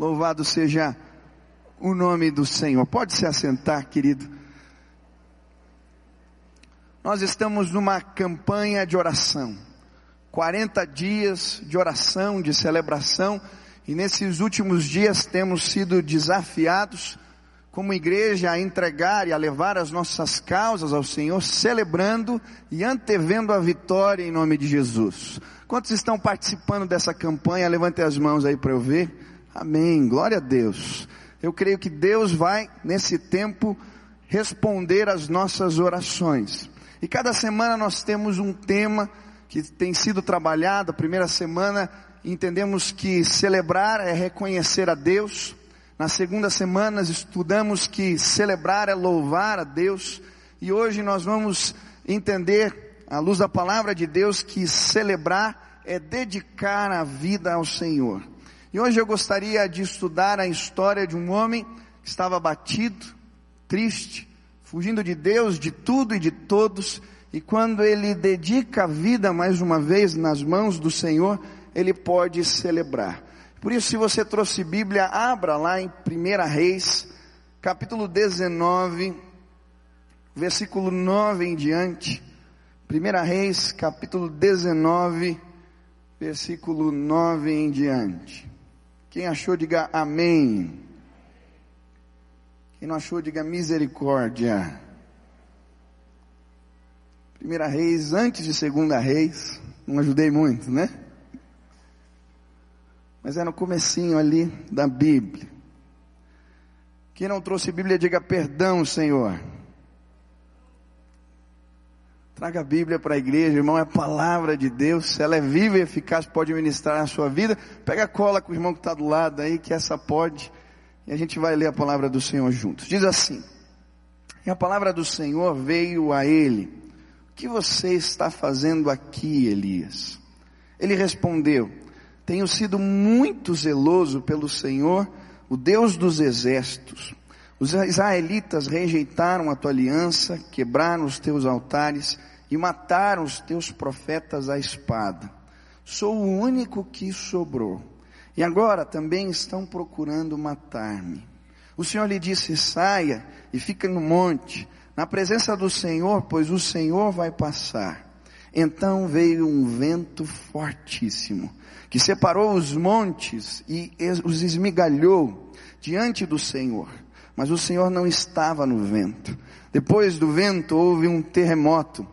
Louvado seja o nome do Senhor. Pode se assentar, querido. Nós estamos numa campanha de oração. 40 dias de oração, de celebração, e nesses últimos dias temos sido desafiados como igreja a entregar e a levar as nossas causas ao Senhor, celebrando e antevendo a vitória em nome de Jesus. Quantos estão participando dessa campanha? Levante as mãos aí para eu ver. Amém. Glória a Deus. Eu creio que Deus vai, nesse tempo, responder às nossas orações. E cada semana nós temos um tema que tem sido trabalhado. A primeira semana entendemos que celebrar é reconhecer a Deus. Na segunda semana estudamos que celebrar é louvar a Deus. E hoje nós vamos entender, à luz da palavra de Deus, que celebrar é dedicar a vida ao Senhor. E hoje eu gostaria de estudar a história de um homem que estava abatido, triste, fugindo de Deus, de tudo e de todos, e quando ele dedica a vida mais uma vez nas mãos do Senhor, ele pode celebrar. Por isso, se você trouxe Bíblia, abra lá em 1 Reis, capítulo 19, versículo 9 em diante. 1 Reis, capítulo 19, versículo 9 em diante. Quem achou, diga amém. Quem não achou, diga misericórdia. 1 Reis, antes de 2 Reis, não ajudei muito, né? mas é no comecinho ali da Bíblia. Quem não trouxe Bíblia, diga perdão, Senhor. Traga a Bíblia para a igreja, irmão, é a palavra de Deus, ela é viva e eficaz, pode ministrar na sua vida. Pega a cola com o irmão que está do lado aí, que essa pode, e a gente vai ler a palavra do Senhor juntos. Diz assim: E a palavra do Senhor veio a ele: O que você está fazendo aqui, Elias? Ele respondeu: tenho sido muito zeloso pelo Senhor, o Deus dos exércitos. Os israelitas rejeitaram a tua aliança, quebraram os teus altares e mataram os teus profetas à espada. Sou o único que sobrou. E agora também estão procurando matar-me. O Senhor lhe disse: saia e fica no monte, na presença do Senhor, pois o Senhor vai passar. Então veio um vento fortíssimo que separou os montes e os esmigalhou diante do Senhor. Mas o Senhor não estava no vento. Depois do vento houve um terremoto.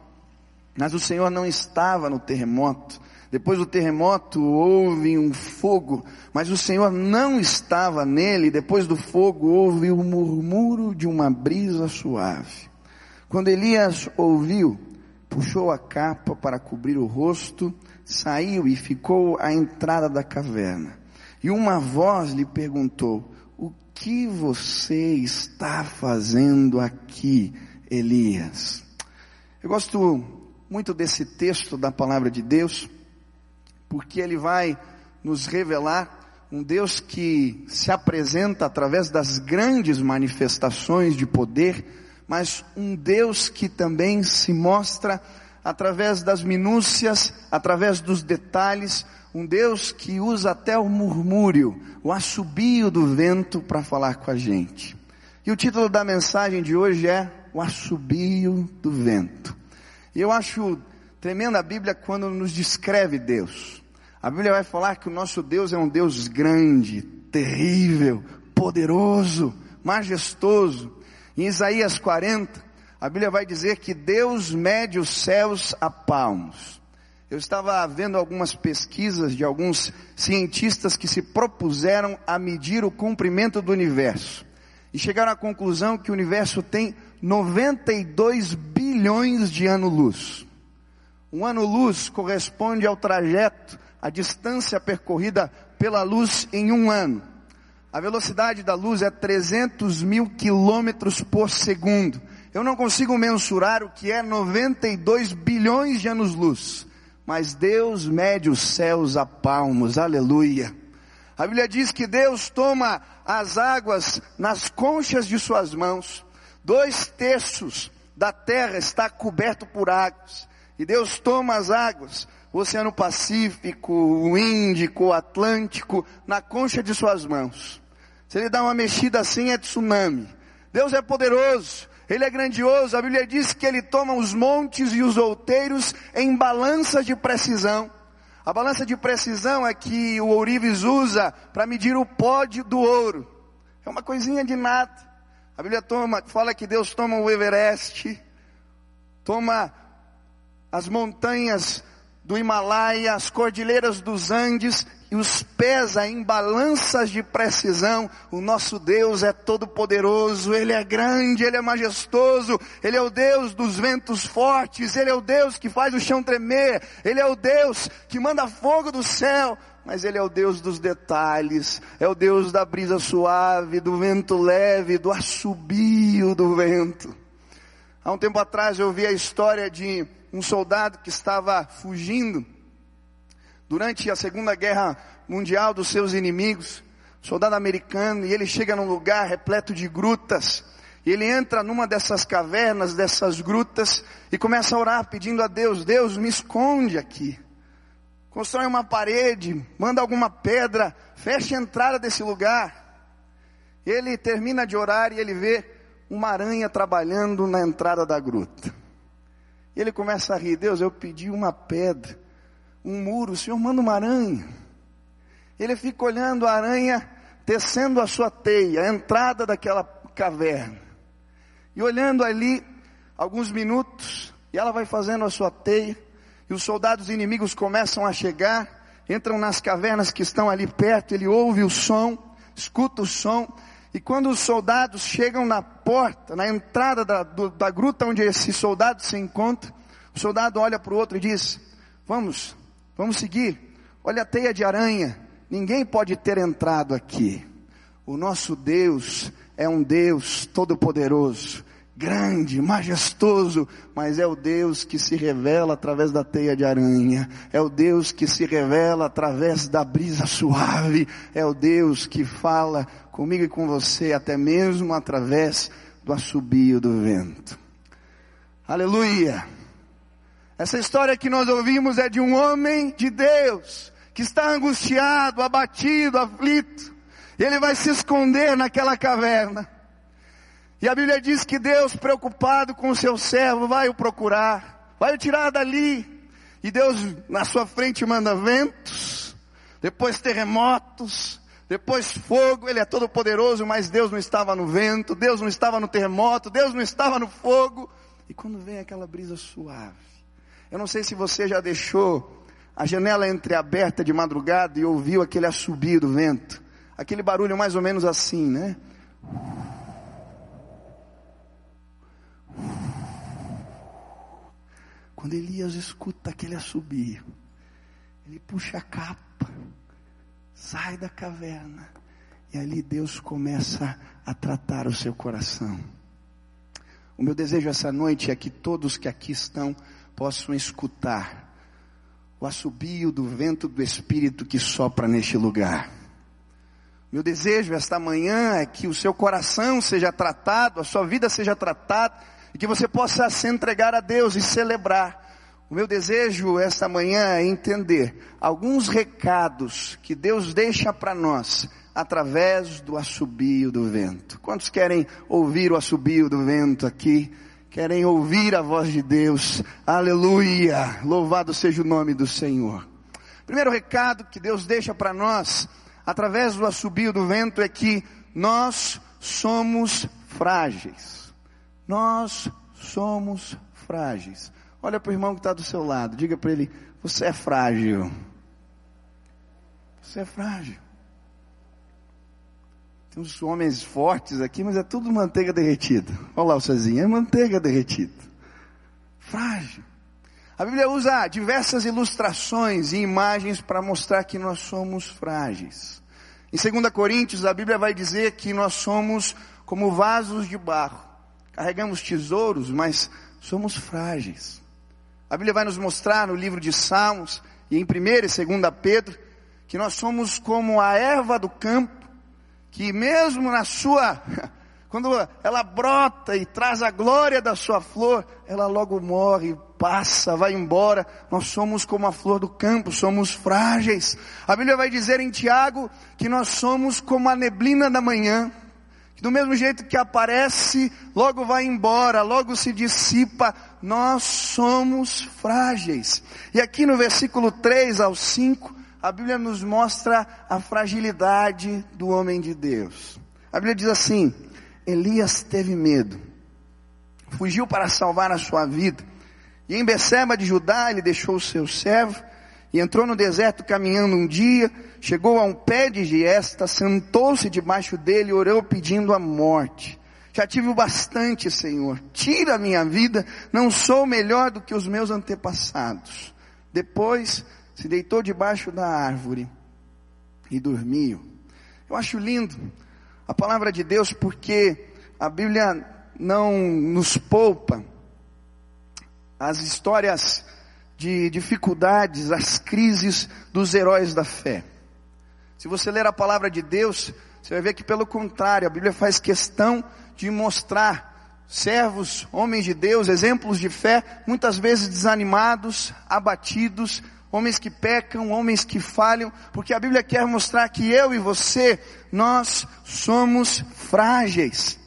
Mas o Senhor não estava no terremoto. Depois do terremoto houve um fogo, mas o Senhor não estava nele. Depois do fogo houve o um murmúrio de uma brisa suave. Quando Elias ouviu, puxou a capa para cobrir o rosto saiu e ficou à entrada da caverna. E uma voz lhe perguntou: O que você está fazendo aqui, Elias? Eu gosto muito desse texto da palavra de Deus, porque ele vai nos revelar um Deus que se apresenta através das grandes manifestações de poder, mas um Deus que também se mostra através das minúcias, através dos detalhes, um Deus que usa até o murmúrio, o assobio do vento para falar com a gente. E o título da mensagem de hoje é O Assobio do Vento. E eu acho tremenda a Bíblia quando nos descreve Deus. A Bíblia vai falar que o nosso Deus é um Deus grande, terrível, poderoso, majestoso. Em Isaías 40, a Bíblia vai dizer que Deus mede os céus a palmos. Eu estava vendo algumas pesquisas de alguns cientistas que se propuseram a medir o comprimento do universo. E chegaram à conclusão que o universo tem 92 bilhões de anos-luz. Um ano-luz corresponde ao trajeto, a distância percorrida pela luz em um ano. A velocidade da luz é 300 mil quilômetros por segundo. Eu não consigo mensurar o que é 92 bilhões de anos-luz, mas Deus mede os céus a palmos, aleluia. A Bíblia diz que Deus toma as águas nas conchas de suas mãos, dois terços da terra está coberto por águas, E Deus toma as águas, o Oceano Pacífico, o Índico, o Atlântico, na concha de suas mãos. Se ele dá uma mexida assim, é tsunami. Deus é poderoso, Ele é grandioso. A Bíblia diz que Ele toma os montes e os outeiros em balanças de precisão. A balança de precisão é que o ourives usa para medir o pó do ouro. É uma coisinha de nada. A Bíblia toma, fala que Deus toma o Everest, toma as montanhas do Himalaia, as cordilheiras dos Andes e os pesa em balanças de precisão. O nosso Deus é todo poderoso, Ele é grande, Ele é majestoso, Ele é o Deus dos ventos fortes, Ele é o Deus que faz o chão tremer, Ele é o Deus que manda fogo do céu, mas Ele é o Deus dos detalhes, é o Deus da brisa suave, do vento leve, do assobio do vento. Há um tempo atrás eu vi a história de um soldado que estava fugindo durante a Segunda Guerra Mundial dos seus inimigos, soldado americano, e ele chega num lugar repleto de grutas, e ele entra numa dessas cavernas, dessas grutas, e começa a orar pedindo a Deus, Deus me esconde aqui. Constrói uma parede, manda alguma pedra, fecha a entrada desse lugar. Ele termina de orar e ele vê uma aranha trabalhando na entrada da gruta. Ele começa a rir, Deus, eu pedi uma pedra um muro, o Senhor manda uma aranha. Ele fica olhando a aranha tecendo a sua teia, a entrada daquela caverna. E olhando ali alguns minutos, e ela vai fazendo a sua teia, e os soldados inimigos começam a chegar, entram nas cavernas que estão ali perto, ele ouve o som, escuta o som, e quando os soldados chegam na porta, na entrada da, do, da gruta onde esse soldado se encontra, o soldado olha para o outro e diz: Vamos, Vamos seguir. Olha a teia de aranha. Ninguém pode ter entrado aqui. O nosso Deus é um Deus todo-poderoso, grande, majestoso, mas é o Deus que se revela através da teia de aranha, é o Deus que se revela através da brisa suave, é o Deus que fala comigo e com você até mesmo através do assobio do vento. Aleluia! Essa história que nós ouvimos é de um homem de Deus que está angustiado, abatido, aflito. Ele vai se esconder naquela caverna. E a Bíblia diz que Deus, preocupado com o seu servo, vai o procurar, vai o tirar dali. E Deus na sua frente manda ventos, depois terremotos, depois fogo. Ele é todo poderoso, mas Deus não estava no vento, Deus não estava no terremoto, Deus não estava no fogo. E quando vem aquela brisa suave, eu não sei se você já deixou a janela entreaberta de madrugada e ouviu aquele assobio do vento. Aquele barulho mais ou menos assim, né? Quando Elias escuta aquele assobio, ele puxa a capa, sai da caverna, e ali Deus começa a tratar o seu coração. O meu desejo essa noite é que todos que aqui estão possam escutar o assobio do vento do Espírito que sopra neste lugar. Meu desejo esta manhã é que o seu coração seja tratado, a sua vida seja tratada, e que você possa se entregar a Deus e celebrar. O meu desejo esta manhã é entender alguns recados que Deus deixa para nós através do assobio do vento. Quantos querem ouvir o assobio do vento aqui? querem ouvir a voz de Deus. Aleluia! Louvado seja o nome do Senhor. Primeiro recado que Deus deixa para nós, através do assobio do vento, é que nós somos frágeis. Nós somos frágeis. Olha para o irmão que está do seu lado, diga para ele: Você é frágil. Você é frágil. Tem uns homens fortes aqui, mas é tudo manteiga derretida. Olha lá o Cezinho, é manteiga derretida. Frágil. A Bíblia usa diversas ilustrações e imagens para mostrar que nós somos frágeis. Em 2 Coríntios, a Bíblia vai dizer que nós somos como vasos de barro. Carregamos tesouros, mas somos frágeis. A Bíblia vai nos mostrar no livro de Salmos e em 1 e 2 Pedro que nós somos como a erva do campo que mesmo na sua, quando ela brota e traz a glória da sua flor, ela logo morre passa, vai embora. Nós somos como a flor do campo, somos frágeis. A Bíblia vai dizer em Tiago que nós somos como a neblina da manhã. Que do mesmo jeito que aparece, logo vai embora, logo se dissipa. Nós somos frágeis. E aqui no versículo 3 ao 5, a Bíblia nos mostra a fragilidade do homem de Deus. A Bíblia diz assim: Elias teve medo, fugiu para salvar a sua vida, e em Beceba de Judá ele deixou o seu servo, e entrou no deserto caminhando um dia, chegou a um pé de giesta, sentou-se debaixo dele e orou pedindo a morte. Já tive o bastante, Senhor. Tira a minha vida, não sou melhor do que os meus antepassados. Depois se deitou debaixo da árvore e dormiu. Eu acho lindo a palavra de Deus porque a Bíblia não nos poupa as histórias de dificuldades, as crises dos heróis da fé. Se você ler a palavra de Deus, você vai ver que pelo contrário, a Bíblia faz questão de mostrar servos, homens de Deus, exemplos de fé, muitas vezes desanimados, abatidos, homens que pecam, homens que falham, porque a Bíblia quer mostrar que eu e você, nós somos frágeis.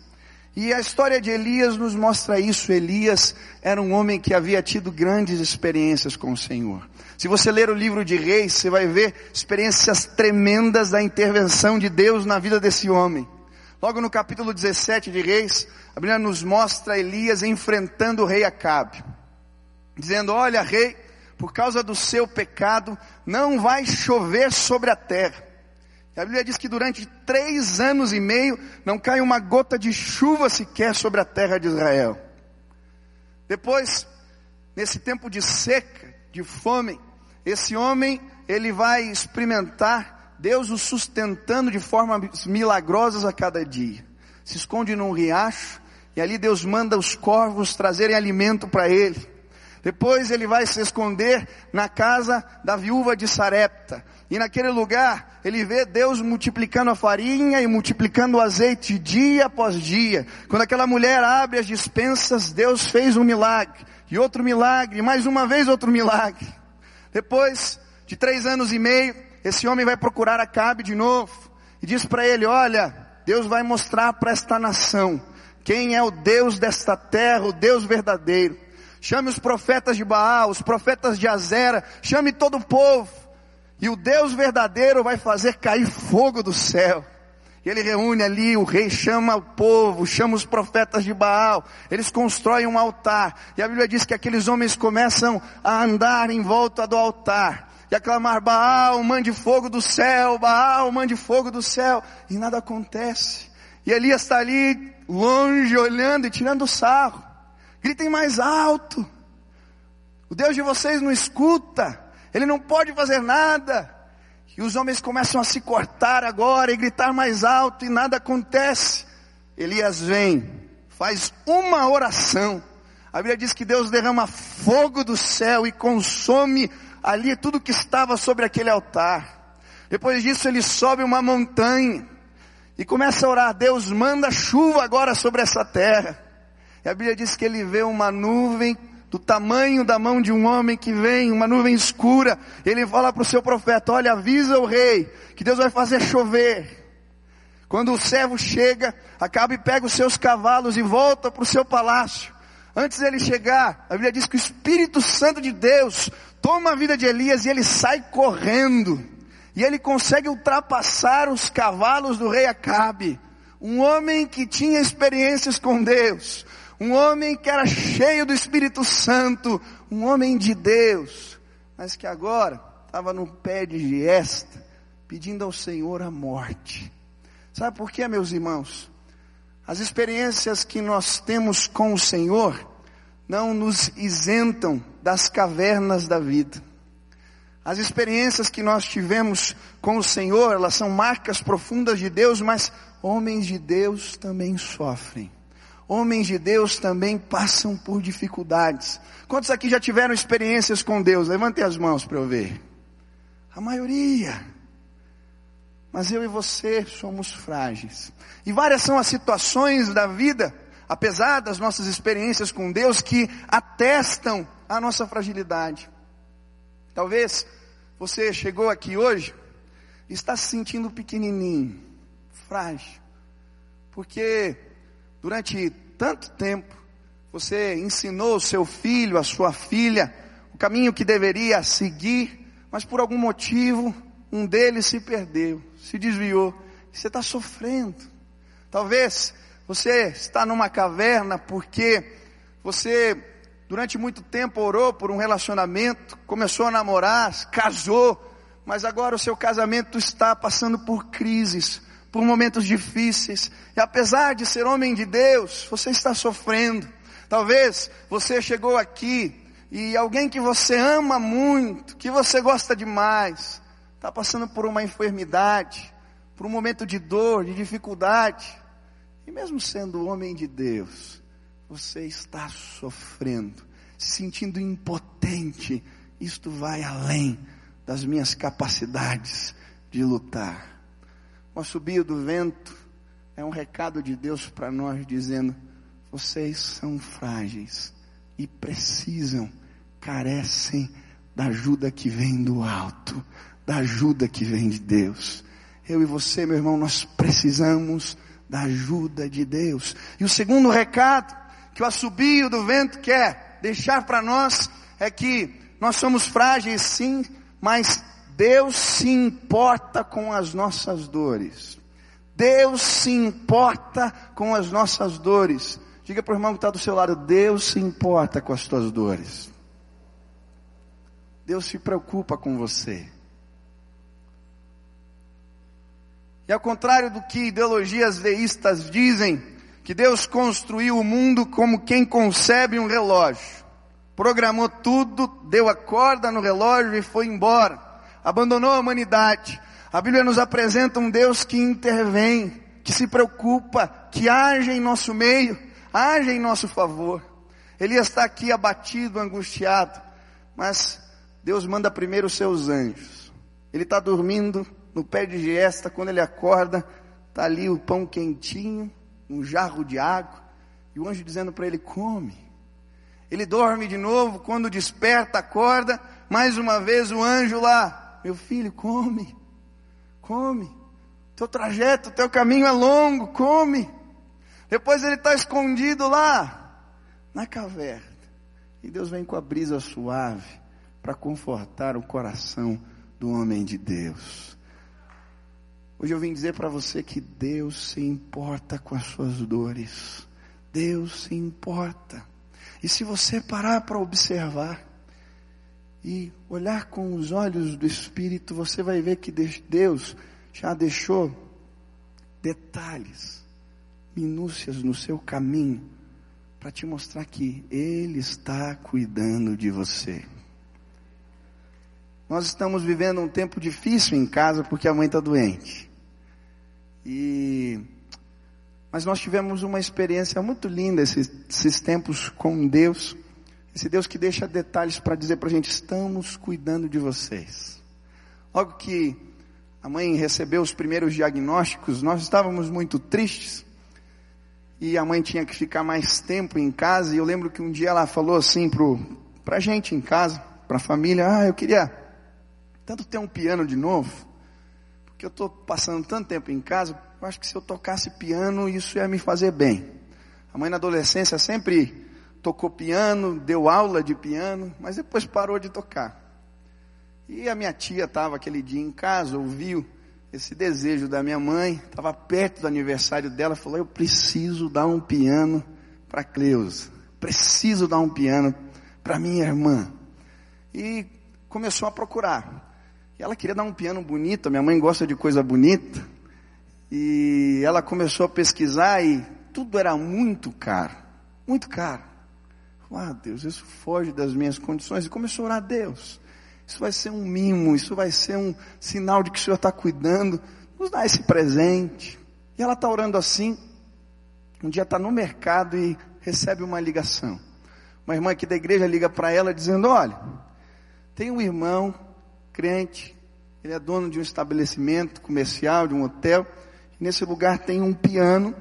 E a história de Elias nos mostra isso. Elias era um homem que havia tido grandes experiências com o Senhor. Se você ler o livro de Reis, você vai ver experiências tremendas da intervenção de Deus na vida desse homem. Logo no capítulo 17 de Reis, a Bíblia nos mostra Elias enfrentando o rei Acabe, dizendo: Olha, rei, por causa do seu pecado, não vai chover sobre a terra. A Bíblia diz que durante três anos e meio não cai uma gota de chuva sequer sobre a terra de Israel. Depois, nesse tempo de seca, de fome, esse homem, ele vai experimentar Deus o sustentando de formas milagrosas a cada dia. Se esconde num riacho, e ali Deus manda os corvos trazerem alimento para ele. Depois ele vai se esconder na casa da viúva de Sarepta. E naquele lugar, ele vê Deus multiplicando a farinha e multiplicando o azeite dia após dia. Quando aquela mulher abre as dispensas, Deus fez um milagre. E outro milagre, mais uma vez outro milagre. Depois de três anos e meio, esse homem vai procurar Acabe de novo. E diz para ele, olha, Deus vai mostrar para esta nação quem é o Deus desta terra, o Deus verdadeiro. Chame os profetas de Baal, os profetas de Azera, chame todo o povo. E o Deus verdadeiro vai fazer cair fogo do céu. Ele reúne ali, o rei chama o povo, chama os profetas de Baal, eles constroem um altar. E a Bíblia diz que aqueles homens começam a andar em volta do altar. E a clamar, Baal, mande fogo do céu, Baal, mande fogo do céu. E nada acontece. E Elias está ali, longe, olhando e tirando sarro. Gritem mais alto. O Deus de vocês não escuta. Ele não pode fazer nada. E os homens começam a se cortar agora e gritar mais alto e nada acontece. Elias vem, faz uma oração. A Bíblia diz que Deus derrama fogo do céu e consome ali tudo que estava sobre aquele altar. Depois disso ele sobe uma montanha e começa a orar, Deus manda chuva agora sobre essa terra. E a Bíblia diz que ele vê uma nuvem do tamanho da mão de um homem que vem, uma nuvem escura. Ele fala para o seu profeta: Olha, avisa o rei que Deus vai fazer chover. Quando o servo chega, acaba e pega os seus cavalos e volta para o seu palácio. Antes dele chegar, a Bíblia diz que o Espírito Santo de Deus toma a vida de Elias e ele sai correndo. E ele consegue ultrapassar os cavalos do rei Acabe. Um homem que tinha experiências com Deus, um homem que era cheio do Espírito Santo, um homem de Deus, mas que agora estava no pé de giesta, pedindo ao Senhor a morte. Sabe por quê, meus irmãos? As experiências que nós temos com o Senhor não nos isentam das cavernas da vida. As experiências que nós tivemos com o Senhor, elas são marcas profundas de Deus, mas homens de Deus também sofrem homens de Deus também passam por dificuldades. Quantos aqui já tiveram experiências com Deus? Levantem as mãos para eu ver. A maioria. Mas eu e você somos frágeis. E várias são as situações da vida, apesar das nossas experiências com Deus, que atestam a nossa fragilidade. Talvez você chegou aqui hoje e está se sentindo pequenininho, frágil, porque durante tanto tempo você ensinou o seu filho, a sua filha, o caminho que deveria seguir, mas por algum motivo um deles se perdeu, se desviou, você está sofrendo. Talvez você está numa caverna porque você durante muito tempo orou por um relacionamento, começou a namorar, casou, mas agora o seu casamento está passando por crises, por momentos difíceis, e apesar de ser homem de Deus, você está sofrendo. Talvez você chegou aqui e alguém que você ama muito, que você gosta demais, está passando por uma enfermidade, por um momento de dor, de dificuldade, e mesmo sendo homem de Deus, você está sofrendo, se sentindo impotente, isto vai além das minhas capacidades de lutar. O assobio do vento é um recado de Deus para nós dizendo: vocês são frágeis e precisam, carecem da ajuda que vem do alto, da ajuda que vem de Deus. Eu e você, meu irmão, nós precisamos da ajuda de Deus. E o segundo recado que o assobio do vento quer deixar para nós é que nós somos frágeis sim, mas Deus se importa com as nossas dores. Deus se importa com as nossas dores. Diga para o irmão que está do seu lado, Deus se importa com as tuas dores. Deus se preocupa com você. E ao contrário do que ideologias deístas dizem, que Deus construiu o mundo como quem concebe um relógio. Programou tudo, deu a corda no relógio e foi embora. Abandonou a humanidade. A Bíblia nos apresenta um Deus que intervém, que se preocupa, que age em nosso meio, age em nosso favor. Ele está aqui abatido, angustiado, mas Deus manda primeiro os seus anjos. Ele está dormindo, no pé de giesta, quando ele acorda, está ali o pão quentinho, um jarro de água, e o anjo dizendo para ele: come. Ele dorme de novo, quando desperta, acorda, mais uma vez o anjo lá: meu filho, come, come. Teu trajeto, teu caminho é longo, come. Depois ele está escondido lá, na caverna. E Deus vem com a brisa suave para confortar o coração do homem de Deus. Hoje eu vim dizer para você que Deus se importa com as suas dores. Deus se importa. E se você parar para observar e olhar com os olhos do Espírito, você vai ver que Deus já deixou detalhes, minúcias no seu caminho para te mostrar que Ele está cuidando de você. Nós estamos vivendo um tempo difícil em casa porque a mãe está doente. E mas nós tivemos uma experiência muito linda esses, esses tempos com Deus. Esse Deus que deixa detalhes para dizer para a gente: estamos cuidando de vocês. Logo que a mãe recebeu os primeiros diagnósticos, nós estávamos muito tristes. E a mãe tinha que ficar mais tempo em casa. E eu lembro que um dia ela falou assim para a gente em casa, para a família: Ah, eu queria tanto ter um piano de novo que eu estou passando tanto tempo em casa, eu acho que se eu tocasse piano, isso ia me fazer bem. A mãe na adolescência sempre tocou piano, deu aula de piano, mas depois parou de tocar. E a minha tia estava aquele dia em casa, ouviu esse desejo da minha mãe, estava perto do aniversário dela, falou: Eu preciso dar um piano para Cleusa, preciso dar um piano para minha irmã. E começou a procurar. E ela queria dar um piano bonito, minha mãe gosta de coisa bonita. E ela começou a pesquisar e tudo era muito caro, muito caro. Ah, Deus, isso foge das minhas condições. E começou a orar a Deus. Isso vai ser um mimo, isso vai ser um sinal de que o Senhor está cuidando. Nos dá esse presente. E ela está orando assim. Um dia está no mercado e recebe uma ligação. Uma irmã aqui da igreja liga para ela dizendo: Olha, tem um irmão crente, ele é dono de um estabelecimento comercial, de um hotel. nesse lugar tem um piano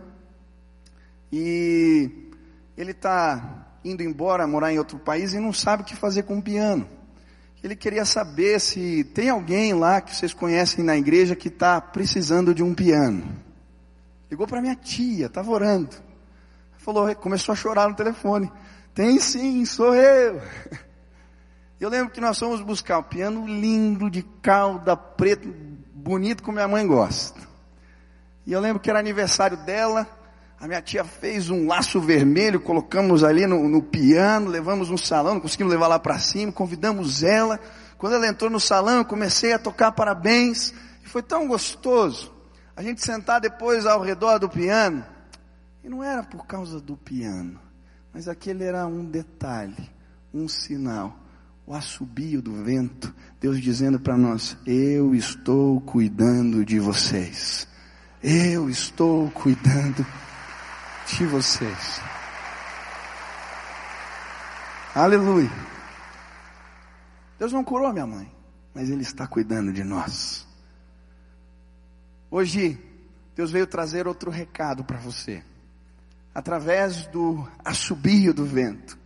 e ele está indo embora morar em outro país e não sabe o que fazer com o piano. Ele queria saber se tem alguém lá que vocês conhecem na igreja que está precisando de um piano. Ligou para minha tia, estava orando. Falou, começou a chorar no telefone. Tem sim, sou eu. Eu lembro que nós fomos buscar um piano lindo, de cauda preta, bonito como minha mãe gosta. E eu lembro que era aniversário dela, a minha tia fez um laço vermelho, colocamos ali no, no piano, levamos no salão, não conseguimos levar lá para cima, convidamos ela. Quando ela entrou no salão, eu comecei a tocar parabéns, e foi tão gostoso. A gente sentar depois ao redor do piano, e não era por causa do piano, mas aquele era um detalhe, um sinal, o assobio do vento, Deus dizendo para nós: Eu estou cuidando de vocês. Eu estou cuidando de vocês. Aleluia. Deus não curou minha mãe, mas Ele está cuidando de nós. Hoje, Deus veio trazer outro recado para você, através do assobio do vento.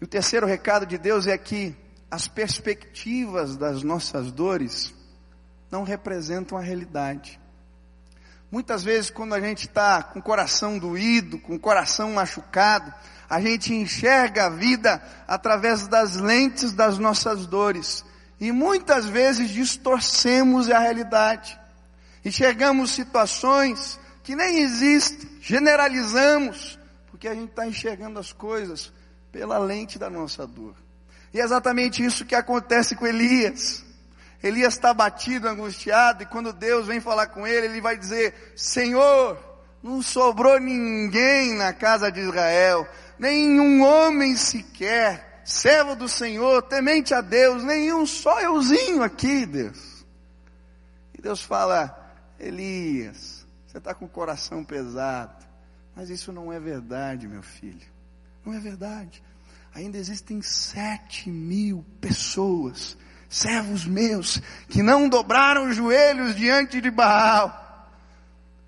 E o terceiro recado de Deus é que as perspectivas das nossas dores não representam a realidade. Muitas vezes, quando a gente está com o coração doído, com o coração machucado, a gente enxerga a vida através das lentes das nossas dores. E muitas vezes distorcemos a realidade. Enxergamos situações que nem existem, generalizamos, porque a gente está enxergando as coisas pela lente da nossa dor. E é exatamente isso que acontece com Elias. Elias está batido, angustiado, e quando Deus vem falar com ele, ele vai dizer: Senhor, não sobrou ninguém na casa de Israel, nenhum homem sequer, servo do Senhor, temente a Deus, nenhum só euzinho aqui, Deus. E Deus fala: Elias, você está com o coração pesado, mas isso não é verdade, meu filho, não é verdade. Ainda existem sete mil pessoas servos meus, que não dobraram os joelhos diante de Baal.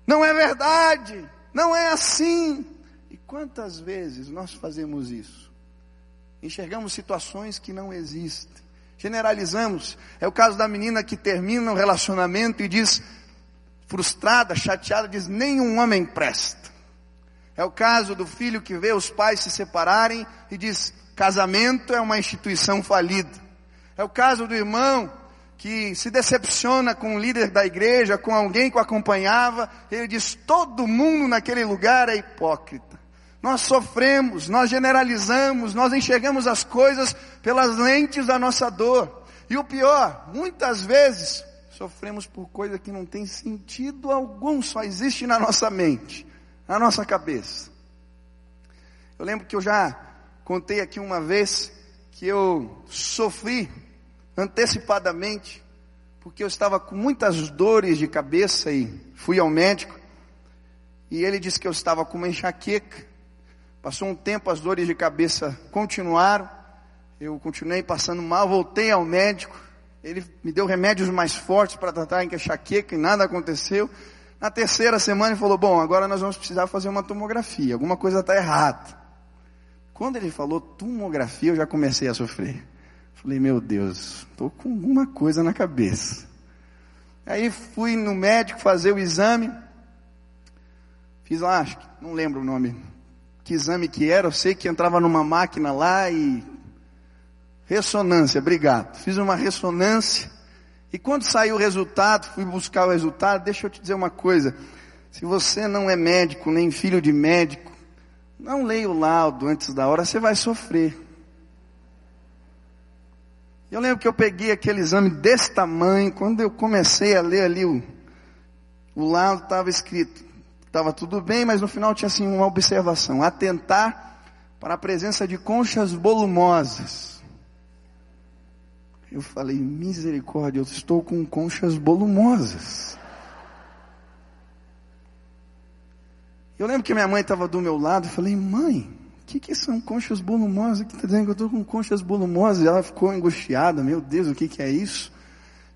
Não é verdade, não é assim. E quantas vezes nós fazemos isso? Enxergamos situações que não existem, generalizamos. É o caso da menina que termina um relacionamento e diz, frustrada, chateada, diz: nenhum homem presta. É o caso do filho que vê os pais se separarem e diz: casamento é uma instituição falida. É o caso do irmão que se decepciona com o líder da igreja, com alguém que o acompanhava, ele diz: todo mundo naquele lugar é hipócrita. Nós sofremos, nós generalizamos, nós enxergamos as coisas pelas lentes da nossa dor. E o pior, muitas vezes sofremos por coisa que não tem sentido algum, só existe na nossa mente, na nossa cabeça. Eu lembro que eu já contei aqui uma vez que eu sofri antecipadamente, porque eu estava com muitas dores de cabeça e fui ao médico. E ele disse que eu estava com uma enxaqueca. Passou um tempo, as dores de cabeça continuaram. Eu continuei passando mal, voltei ao médico. Ele me deu remédios mais fortes para tratar a enxaqueca e nada aconteceu. Na terceira semana ele falou: Bom, agora nós vamos precisar fazer uma tomografia. Alguma coisa está errada. Quando ele falou tomografia, eu já comecei a sofrer. Falei, meu Deus, estou com alguma coisa na cabeça. Aí fui no médico fazer o exame. Fiz lá, acho que não lembro o nome. Que exame que era, eu sei que entrava numa máquina lá e. Ressonância, obrigado. Fiz uma ressonância. E quando saiu o resultado, fui buscar o resultado, deixa eu te dizer uma coisa. Se você não é médico, nem filho de médico, não leia o laudo antes da hora, você vai sofrer. Eu lembro que eu peguei aquele exame desse tamanho, quando eu comecei a ler ali o, o lado estava escrito, estava tudo bem, mas no final tinha assim uma observação, atentar para a presença de conchas volumosas. Eu falei, misericórdia, eu estou com conchas volumosas. Eu lembro que minha mãe estava do meu lado, eu falei, mãe, o que, que são conchas volumosas? Que está dizendo que eu estou com conchas volumosas? E ela ficou angustiada, meu Deus, o que, que é isso?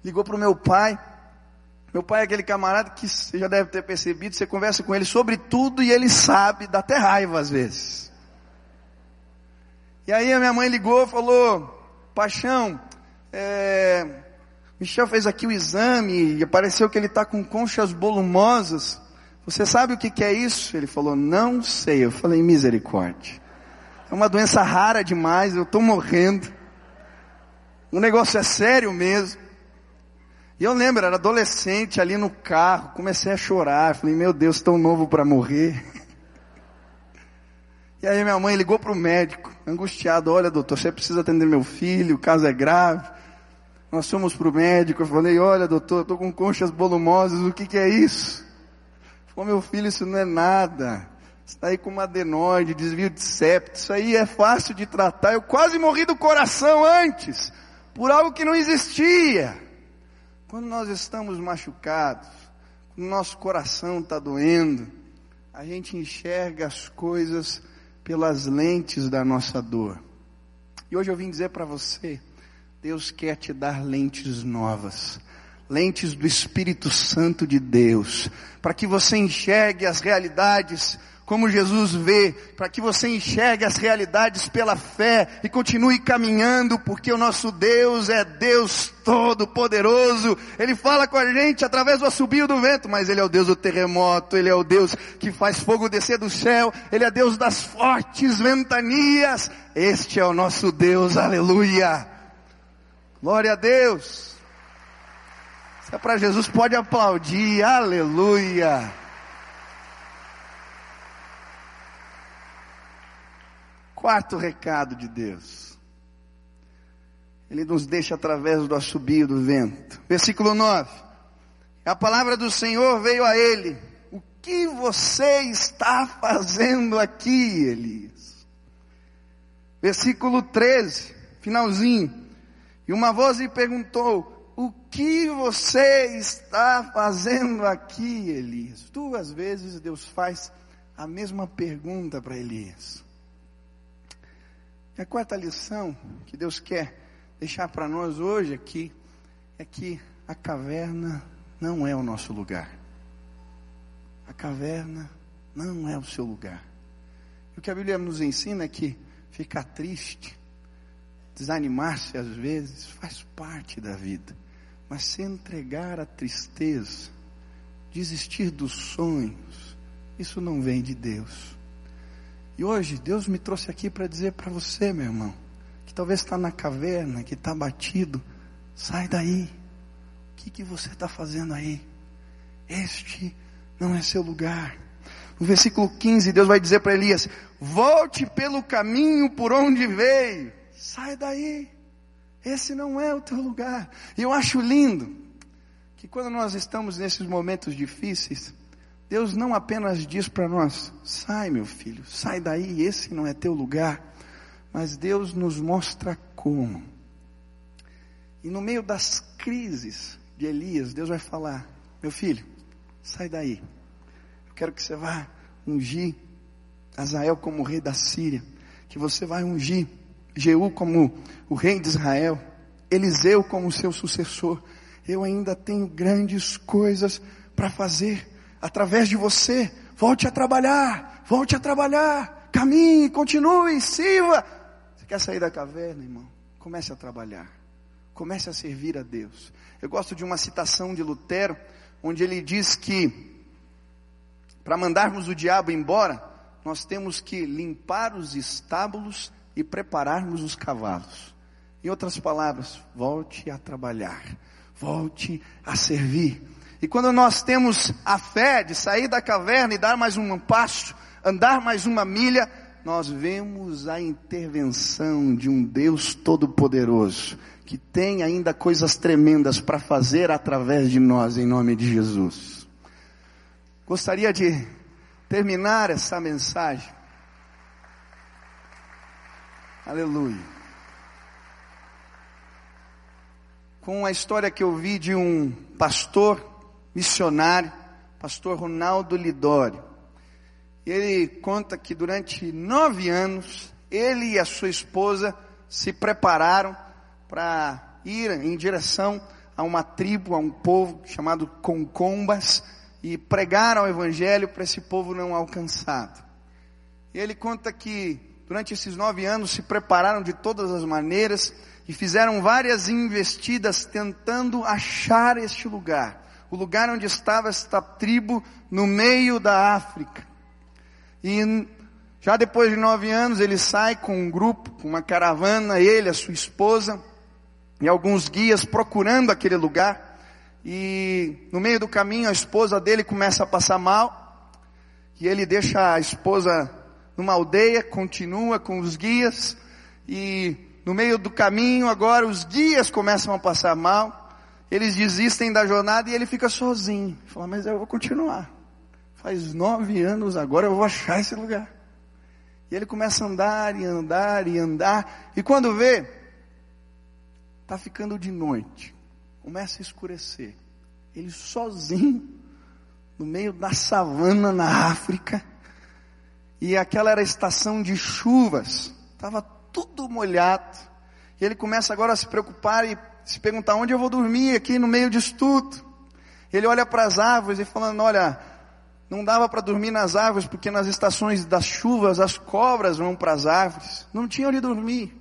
Ligou para o meu pai. Meu pai é aquele camarada que você já deve ter percebido, você conversa com ele sobre tudo e ele sabe, dá até raiva às vezes. E aí a minha mãe ligou falou, Paixão, é, Michel fez aqui o exame e apareceu que ele está com conchas volumosas. Você sabe o que, é isso? Ele falou, não sei. Eu falei, misericórdia. É uma doença rara demais, eu estou morrendo. O negócio é sério mesmo. E eu lembro, era adolescente ali no carro, comecei a chorar. Falei, meu Deus, tão novo para morrer. E aí minha mãe ligou para o médico, angustiado, olha doutor, você precisa atender meu filho, o caso é grave. Nós fomos para o médico, eu falei, olha doutor, estou com conchas volumosas, o que, que é isso? Falou, meu filho, isso não é nada. Está aí com uma adenoide, desvio de septo, isso aí é fácil de tratar. Eu quase morri do coração antes, por algo que não existia. Quando nós estamos machucados, quando nosso coração está doendo, a gente enxerga as coisas pelas lentes da nossa dor. E hoje eu vim dizer para você, Deus quer te dar lentes novas, lentes do Espírito Santo de Deus, para que você enxergue as realidades como Jesus vê, para que você enxergue as realidades pela fé e continue caminhando, porque o nosso Deus é Deus todo-poderoso. Ele fala com a gente através do assobio do vento, mas Ele é o Deus do terremoto, Ele é o Deus que faz fogo descer do céu, Ele é Deus das fortes ventanias. Este é o nosso Deus, aleluia. Glória a Deus. Se é para Jesus, pode aplaudir, aleluia. Quarto recado de Deus. Ele nos deixa através do assobio do vento. Versículo 9. A palavra do Senhor veio a ele. O que você está fazendo aqui, Elias? Versículo 13, finalzinho. E uma voz lhe perguntou: que você está fazendo aqui, Elias? Duas vezes Deus faz a mesma pergunta para Elias. A quarta lição que Deus quer deixar para nós hoje aqui é que a caverna não é o nosso lugar. A caverna não é o seu lugar. O que a Bíblia nos ensina é que ficar triste, desanimar-se às vezes, faz parte da vida. Mas se entregar à tristeza, desistir dos sonhos, isso não vem de Deus. E hoje Deus me trouxe aqui para dizer para você, meu irmão, que talvez está na caverna, que está batido, sai daí. O que, que você está fazendo aí? Este não é seu lugar. No versículo 15, Deus vai dizer para Elias: volte pelo caminho por onde veio, sai daí. Esse não é o teu lugar. E eu acho lindo que quando nós estamos nesses momentos difíceis, Deus não apenas diz para nós: sai, meu filho, sai daí, esse não é teu lugar. Mas Deus nos mostra como. E no meio das crises de Elias, Deus vai falar: meu filho, sai daí. Eu quero que você vá ungir Azael como rei da Síria. Que você vai ungir Jeú como o rei de Israel. Eliseu como seu sucessor. Eu ainda tenho grandes coisas para fazer através de você. Volte a trabalhar, volte a trabalhar, caminhe, continue, sirva. Você quer sair da caverna, irmão? Comece a trabalhar, comece a servir a Deus. Eu gosto de uma citação de Lutero, onde ele diz que para mandarmos o diabo embora, nós temos que limpar os estábulos e prepararmos os cavalos. Em outras palavras, volte a trabalhar, volte a servir. E quando nós temos a fé de sair da caverna e dar mais um passo, andar mais uma milha, nós vemos a intervenção de um Deus todo-poderoso, que tem ainda coisas tremendas para fazer através de nós, em nome de Jesus. Gostaria de terminar essa mensagem. Aleluia. Com a história que eu vi de um pastor missionário, pastor Ronaldo Lidório. Ele conta que durante nove anos, ele e a sua esposa se prepararam para ir em direção a uma tribo, a um povo chamado Concombas e pregaram o evangelho para esse povo não alcançado. Ele conta que durante esses nove anos se prepararam de todas as maneiras e fizeram várias investidas tentando achar este lugar, o lugar onde estava esta tribo no meio da África. E já depois de nove anos ele sai com um grupo, com uma caravana, ele, a sua esposa e alguns guias procurando aquele lugar. E no meio do caminho a esposa dele começa a passar mal. E ele deixa a esposa numa aldeia, continua com os guias. E no meio do caminho agora os guias começam a passar mal. Eles desistem da jornada e ele fica sozinho. Fala, mas eu vou continuar. Faz nove anos agora eu vou achar esse lugar. E ele começa a andar e andar e andar. E quando vê, está ficando de noite começa a escurecer. Ele sozinho, no meio da savana na África, e aquela era a estação de chuvas, estava tudo molhado. E ele começa agora a se preocupar e se perguntar onde eu vou dormir aqui no meio disso tudo. Ele olha para as árvores e falando, olha, não dava para dormir nas árvores porque nas estações das chuvas as cobras vão para as árvores. Não tinha onde dormir.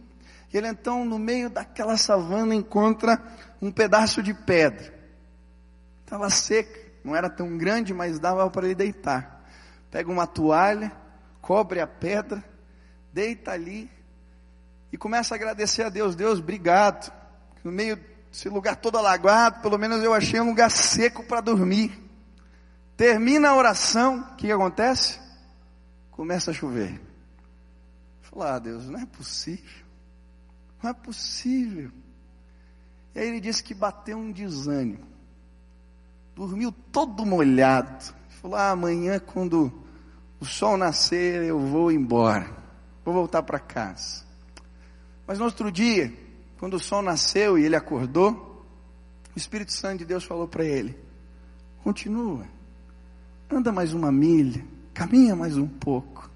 E ele então, no meio daquela savana, encontra um pedaço de pedra. Estava seca, não era tão grande, mas dava para ele deitar. Pega uma toalha, cobre a pedra, deita ali e começa a agradecer a Deus. Deus, obrigado. No meio desse lugar todo alagado, pelo menos eu achei um lugar seco para dormir. Termina a oração, o que, que acontece? Começa a chover. Falar, ah, Deus, não é possível. Não é possível. E aí ele disse que bateu um desânimo. Dormiu todo molhado. Falou: ah, amanhã, quando o sol nascer, eu vou embora. Vou voltar para casa. Mas no outro dia, quando o sol nasceu e ele acordou, o Espírito Santo de Deus falou para ele: continua, anda mais uma milha, caminha mais um pouco.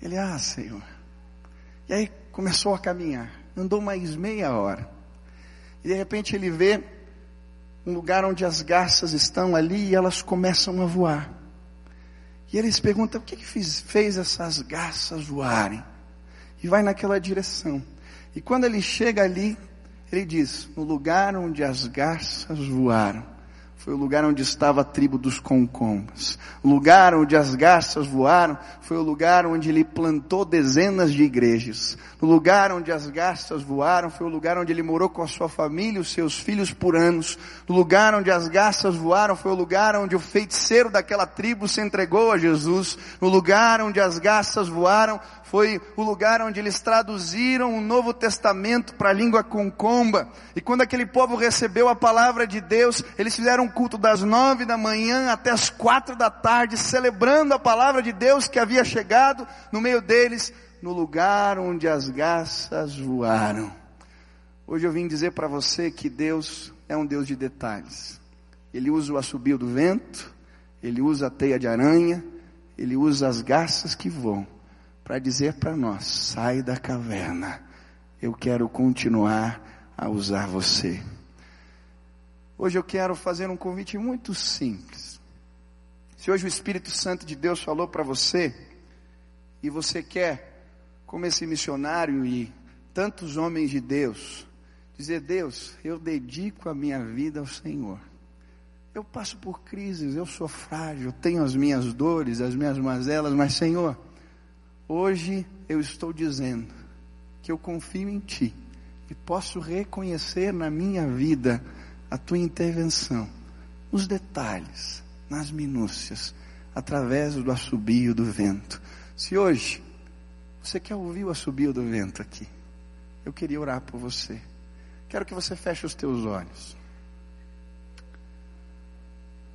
Ele, ah, Senhor. E aí começou a caminhar, andou mais meia hora. E de repente ele vê um lugar onde as garças estão ali e elas começam a voar. E ele se pergunta: o que, que fez, fez essas garças voarem? E vai naquela direção. E quando ele chega ali, ele diz: no lugar onde as garças voaram, foi o lugar onde estava a tribo dos concombas. O lugar onde as garças voaram foi o lugar onde ele plantou dezenas de igrejas. O lugar onde as garças voaram foi o lugar onde ele morou com a sua família e os seus filhos por anos. O lugar onde as garças voaram foi o lugar onde o feiticeiro daquela tribo se entregou a Jesus. O lugar onde as garças voaram foi o lugar onde eles traduziram o Novo Testamento para a língua concomba. E quando aquele povo recebeu a palavra de Deus, eles fizeram um culto das nove da manhã até as quatro da tarde, celebrando a palavra de Deus que havia chegado no meio deles, no lugar onde as garças voaram. Hoje eu vim dizer para você que Deus é um Deus de detalhes. Ele usa o assobio do vento, ele usa a teia de aranha, ele usa as garças que voam para dizer para nós: sai da caverna, eu quero continuar a usar você. Hoje eu quero fazer um convite muito simples. Se hoje o Espírito Santo de Deus falou para você, e você quer, como esse missionário e tantos homens de Deus, dizer: Deus, eu dedico a minha vida ao Senhor. Eu passo por crises, eu sou frágil, tenho as minhas dores, as minhas mazelas, mas Senhor, Hoje eu estou dizendo que eu confio em Ti e posso reconhecer na minha vida a Tua intervenção, nos detalhes, nas minúcias, através do assobio do vento. Se hoje você quer ouvir o assobio do vento aqui, eu queria orar por você. Quero que você feche os teus olhos.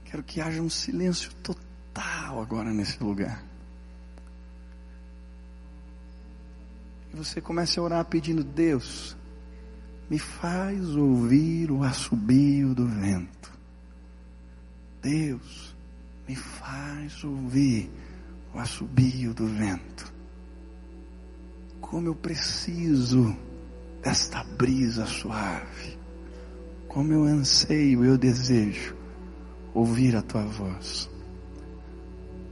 Quero que haja um silêncio total agora nesse lugar. Você comece a orar pedindo: Deus, me faz ouvir o assobio do vento. Deus, me faz ouvir o assobio do vento. Como eu preciso desta brisa suave. como eu anseio, eu desejo ouvir a tua voz.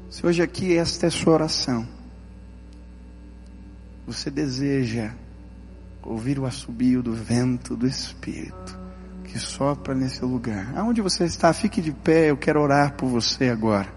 Se hoje aqui esta é a sua oração, você deseja ouvir o assobio do vento do Espírito que sopra nesse lugar. Aonde você está, fique de pé, eu quero orar por você agora.